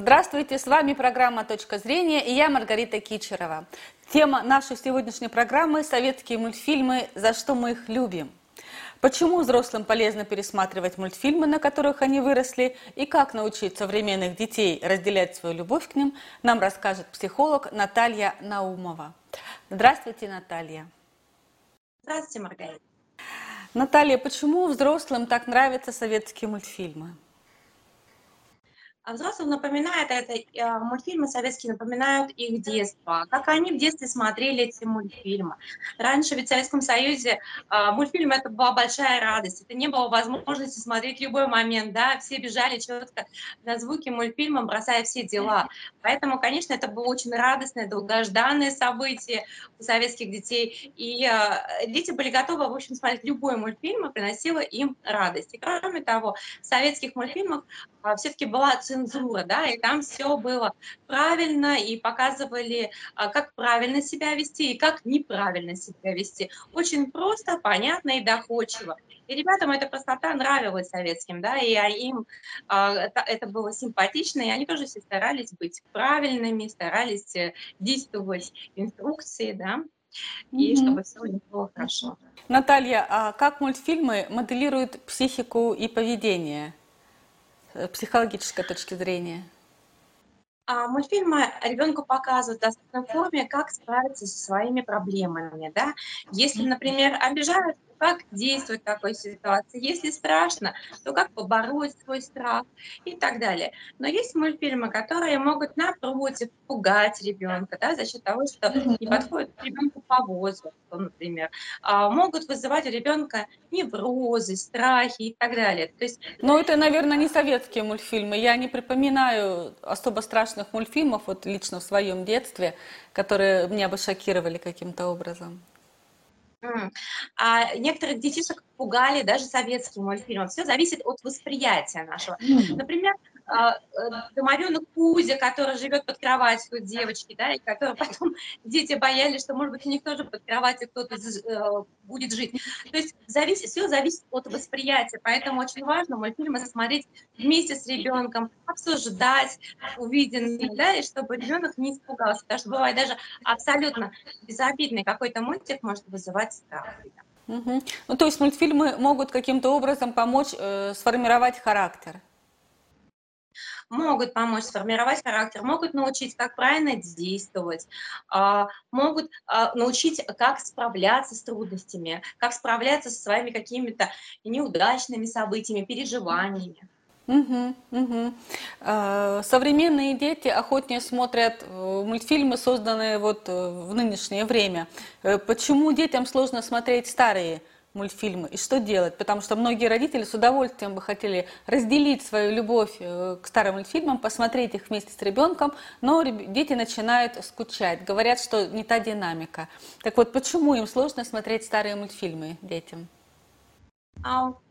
Здравствуйте, с вами программа «Точка зрения» и я Маргарита Кичерова. Тема нашей сегодняшней программы – советские мультфильмы «За что мы их любим». Почему взрослым полезно пересматривать мультфильмы, на которых они выросли, и как научить современных детей разделять свою любовь к ним, нам расскажет психолог Наталья Наумова. Здравствуйте, Наталья. Здравствуйте, Маргарита. Наталья, почему взрослым так нравятся советские мультфильмы? А взрослым напоминает это, э, мультфильмы советские напоминают их детство, как они в детстве смотрели эти мультфильмы. Раньше ведь в Советском Союзе э, мультфильм это была большая радость, это не было возможности смотреть любой момент, да, все бежали четко на звуки мультфильма, бросая все дела. Поэтому, конечно, это было очень радостное, долгожданное событие у советских детей, и э, дети были готовы, в общем, смотреть любой мультфильм, и приносило им радость. И кроме того, в советских мультфильмах все-таки была цензура, да, и там все было правильно, и показывали, а, как правильно себя вести и как неправильно себя вести. Очень просто, понятно и доходчиво. И ребятам эта простота нравилась советским, да, и им а, это было симпатично, и они тоже все старались быть правильными, старались э, действовать инструкции, да, и mm-hmm. чтобы все у них было хорошо. Наталья, а как мультфильмы моделируют психику и поведение? Э, психологической точки зрения? А мультфильмы ребенку показывают в доступной форме, как справиться со своими проблемами. Да? Если, например, обижают как действовать в такой ситуации. Если страшно, то как побороть свой страх и так далее. Но есть мультфильмы, которые могут, напротив, пугать ребенка да, за счет того, что не подходят к ребенку по возрасту, например. А, могут вызывать у ребенка неврозы, страхи и так далее. То есть... Но это, наверное, не советские мультфильмы. Я не припоминаю особо страшных мультфильмов, вот лично в своем детстве, которые меня бы шокировали каким-то образом. А некоторых детишек пугали даже советские мультфильмы. Все зависит от восприятия нашего. Например, домовенок Кузя, который живет под кроватью девочки, да, и который потом дети боялись, что, может быть, у них тоже под кроватью кто-то э, будет жить. То есть зависит, все зависит от восприятия, поэтому очень важно мультфильмы смотреть вместе с ребенком, обсуждать увиденное, да, и чтобы ребенок не испугался, потому что бывает даже абсолютно безобидный какой-то мультик может вызывать страх. Угу. Ну, то есть мультфильмы могут каким-то образом помочь э, сформировать характер могут помочь сформировать характер, могут научить, как правильно действовать, а, могут а, научить, как справляться с трудностями, как справляться со своими какими-то неудачными событиями, переживаниями. Угу, угу. Современные дети охотнее смотрят э, мультфильмы, созданные вот э, в нынешнее время. Э, почему детям сложно смотреть старые мультфильмы и что делать, потому что многие родители с удовольствием бы хотели разделить свою любовь э, к старым мультфильмам, посмотреть их вместе с ребенком, но дети начинают скучать, говорят, что не та динамика. Так вот, почему им сложно смотреть старые мультфильмы детям?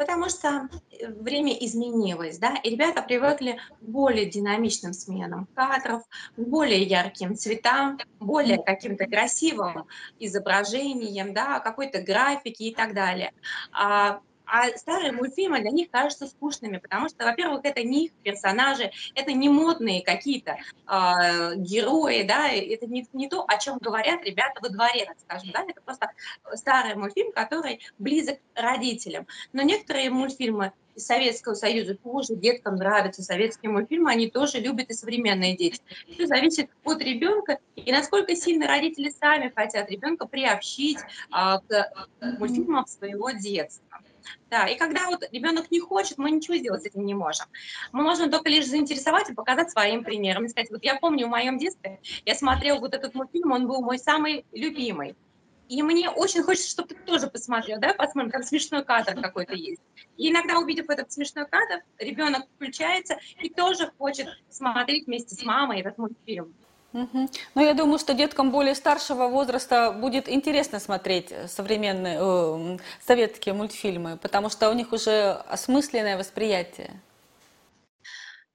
Потому что э, время изменилось, да, и ребята привыкли к более динамичным сменам кадров, к более ярким цветам, более каким-то красивым изображением, да, какой-то графики и так далее. А а старые мультфильмы для них кажутся скучными, потому что, во-первых, это не их персонажи, это не модные какие-то э, герои, да, это не, не то, о чем говорят ребята во дворе, так скажем, да, это просто старый мультфильм, который близок родителям. Но некоторые мультфильмы из Советского Союза тоже деткам нравятся советские мультфильмы, они тоже любят и современные дети. Все зависит от ребенка и насколько сильно родители сами хотят ребенка приобщить а, к мультфильмам своего детства. Да, и когда вот ребенок не хочет, мы ничего сделать с этим не можем. Мы можем только лишь заинтересовать и показать своим примером. Сказать, вот я помню в моем детстве, я смотрел вот этот мультфильм, он был мой самый любимый. И мне очень хочется, чтобы ты тоже посмотрел, да, посмотрим, там смешной кадр какой-то есть. И иногда, увидев этот смешной кадр, ребенок включается и тоже хочет смотреть вместе с мамой этот мультфильм. Угу. Ну, я думаю, что деткам более старшего возраста будет интересно смотреть современные э, советские мультфильмы, потому что у них уже осмысленное восприятие.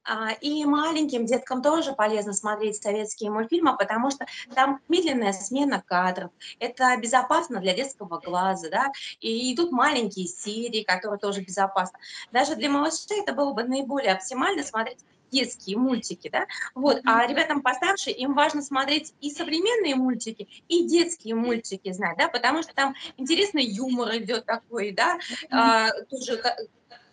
А, и маленьким деткам тоже полезно смотреть советские мультфильмы, потому что там медленная смена кадров. Это безопасно для детского глаза, да, и идут маленькие серии, которые тоже безопасны. Даже для малышей это было бы наиболее оптимально смотреть детские мультики, да, вот, а ребятам постарше им важно смотреть и современные мультики, и детские мультики знать, да, потому что там интересный юмор идет такой, да, а, тоже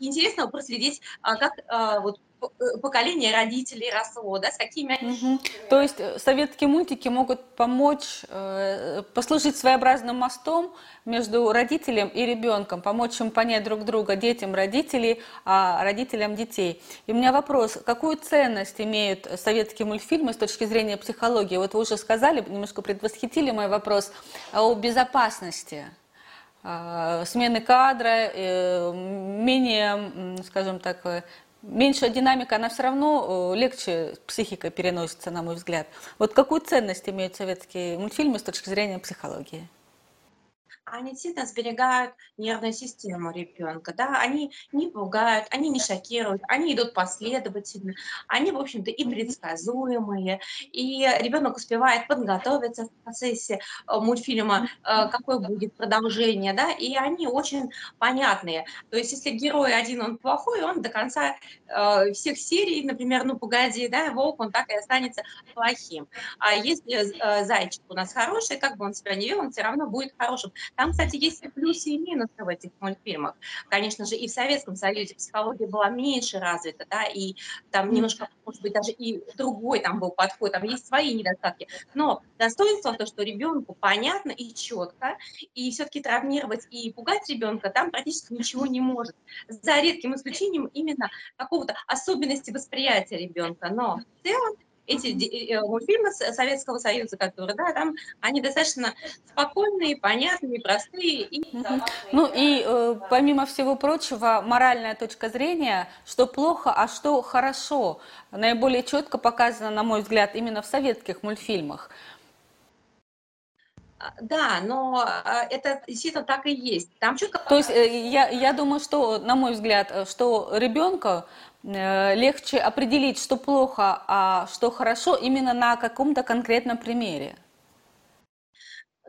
интересно проследить, а, как а, вот Э, поколение родителей росло, да, с какими угу. То есть э, советские мультики могут помочь, э, послужить своеобразным мостом между родителем и ребенком, помочь им понять друг друга, детям родителей, а родителям детей. И у меня вопрос, какую ценность имеют советские мультфильмы с точки зрения психологии? Вот вы уже сказали, немножко предвосхитили мой вопрос о безопасности смены кадра, менее, скажем так, меньшая динамика, она все равно э, легче психика переносится, на мой взгляд. Вот какую ценность имеют советские мультфильмы с точки зрения психологии? Они действительно сберегают нервную систему ребенка, да, они не пугают, они не шокируют, они идут последовательно, они, в общем-то, и предсказуемые, и ребенок успевает подготовиться в процессе э, мультфильма, э, какое будет продолжение, да, и они очень понятные. То есть, если герой один, он плохой, он до конца э, всех серий, например, ну, погоди, да, волк, он так и останется плохим. А если зайчик у нас хороший, как бы он себя не вел, он все равно будет хорошим. Там, кстати, есть и плюсы, и минусы в этих мультфильмах. Конечно же, и в Советском Союзе психология была меньше развита, да, и там немножко, может быть, даже и другой там был подход, там есть свои недостатки. Но достоинство то, что ребенку понятно и четко, и все-таки травмировать и пугать ребенка там практически ничего не может. За редким исключением именно какого-то особенности восприятия ребенка. Но в целом эти э, мультфильмы Советского Союза, которые, да, там они достаточно спокойные, понятные, простые. И... Ну и э, помимо всего прочего, моральная точка зрения, что плохо, а что хорошо, наиболее четко показано, на мой взгляд, именно в советских мультфильмах. А, да, но а, это действительно так и есть. Там четко... То есть э, я, я думаю, что, на мой взгляд, что ребенка Э, легче определить, что плохо, а что хорошо именно на каком-то конкретном примере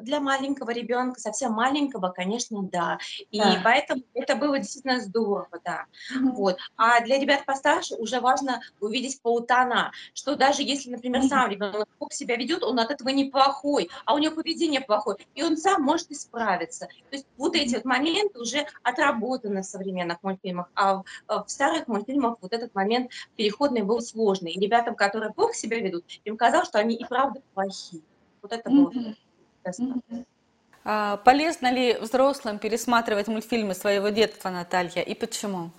для маленького ребенка, совсем маленького, конечно, да. И да. поэтому это было действительно здорово, да. Mm-hmm. Вот. А для ребят постарше уже важно увидеть полутона, что даже если, например, сам ребенок себя ведет, он от этого неплохой, а у него поведение плохое, и он сам может исправиться. То есть вот эти вот моменты уже отработаны в современных мультфильмах, а в, в старых мультфильмах вот этот момент переходный был сложный. И ребятам, которые плохо себя ведут, им казалось, что они и правда плохие. Вот это mm-hmm. было. А, полезно ли взрослым пересматривать мультфильмы своего детства, Наталья, и почему?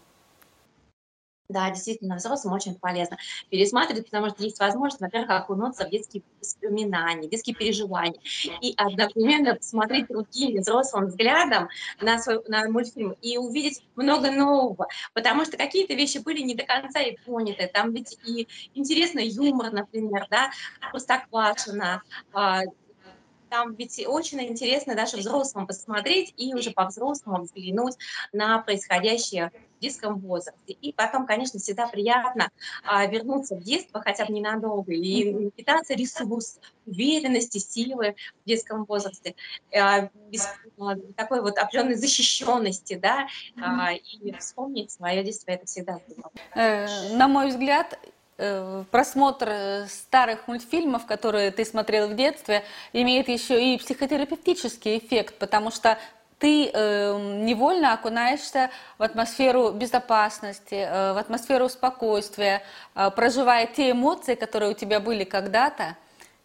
Да, действительно, взрослым очень полезно пересматривать, потому что есть возможность, во-первых, окунуться в детские воспоминания, детские переживания, и одновременно посмотреть другим взрослым взглядом на, свой, на мультфильм и увидеть много нового, потому что какие-то вещи были не до конца и поняты, там ведь и интересный юмор, например, да, Простоквашино, а, там ведь очень интересно даже взрослым посмотреть и уже по-взрослому взглянуть на происходящее в детском возрасте. И потом, конечно, всегда приятно а, вернуться в детство хотя бы ненадолго и питаться ресурс уверенности, силы в детском возрасте, а, без а, такой вот определенной защищенности, да, а, и вспомнить свое детство, это всегда здорово. Э, на мой взгляд, просмотр э, старых мультфильмов, которые ты смотрел в детстве, имеет еще и психотерапевтический эффект, потому что ты э, невольно окунаешься в атмосферу безопасности, э, в атмосферу спокойствия, э, проживая те эмоции, которые у тебя были когда-то.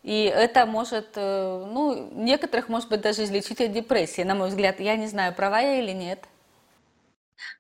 И это может, э, ну, некоторых, может быть, даже излечить от депрессии, на мой взгляд. Я не знаю, права я или нет.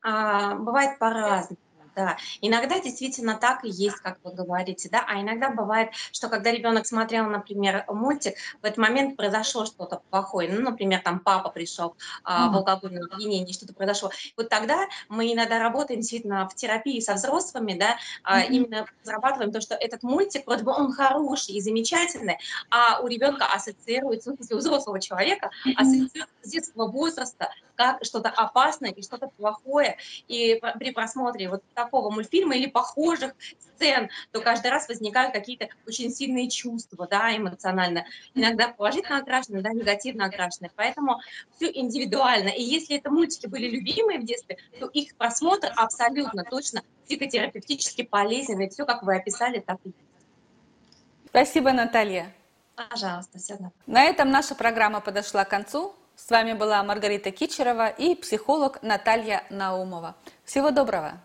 А, бывает по-разному да. Иногда действительно так и есть, как вы говорите, да, а иногда бывает, что когда ребенок смотрел, например, мультик, в этот момент произошло что-то плохое, ну, например, там папа пришел а, в алкогольном опьянении, что-то произошло. Вот тогда мы иногда работаем действительно в терапии со взрослыми, да, а, именно зарабатываем то, что этот мультик, вроде бы он хороший и замечательный, а у ребенка ассоциируется, ну, у взрослого человека ассоциируется с детского возраста, как что-то опасное и что-то плохое. И при просмотре вот такого мультфильма или похожих сцен, то каждый раз возникают какие-то очень сильные чувства, да, эмоционально. Иногда положительно окрашенные, да, негативно окрашенные. Поэтому все индивидуально. И если это мультики были любимые в детстве, то их просмотр абсолютно точно психотерапевтически полезен. И все, как вы описали, так и Спасибо, Наталья. Пожалуйста, все. На этом наша программа подошла к концу. С вами была Маргарита Кичерова и психолог Наталья Наумова. Всего доброго!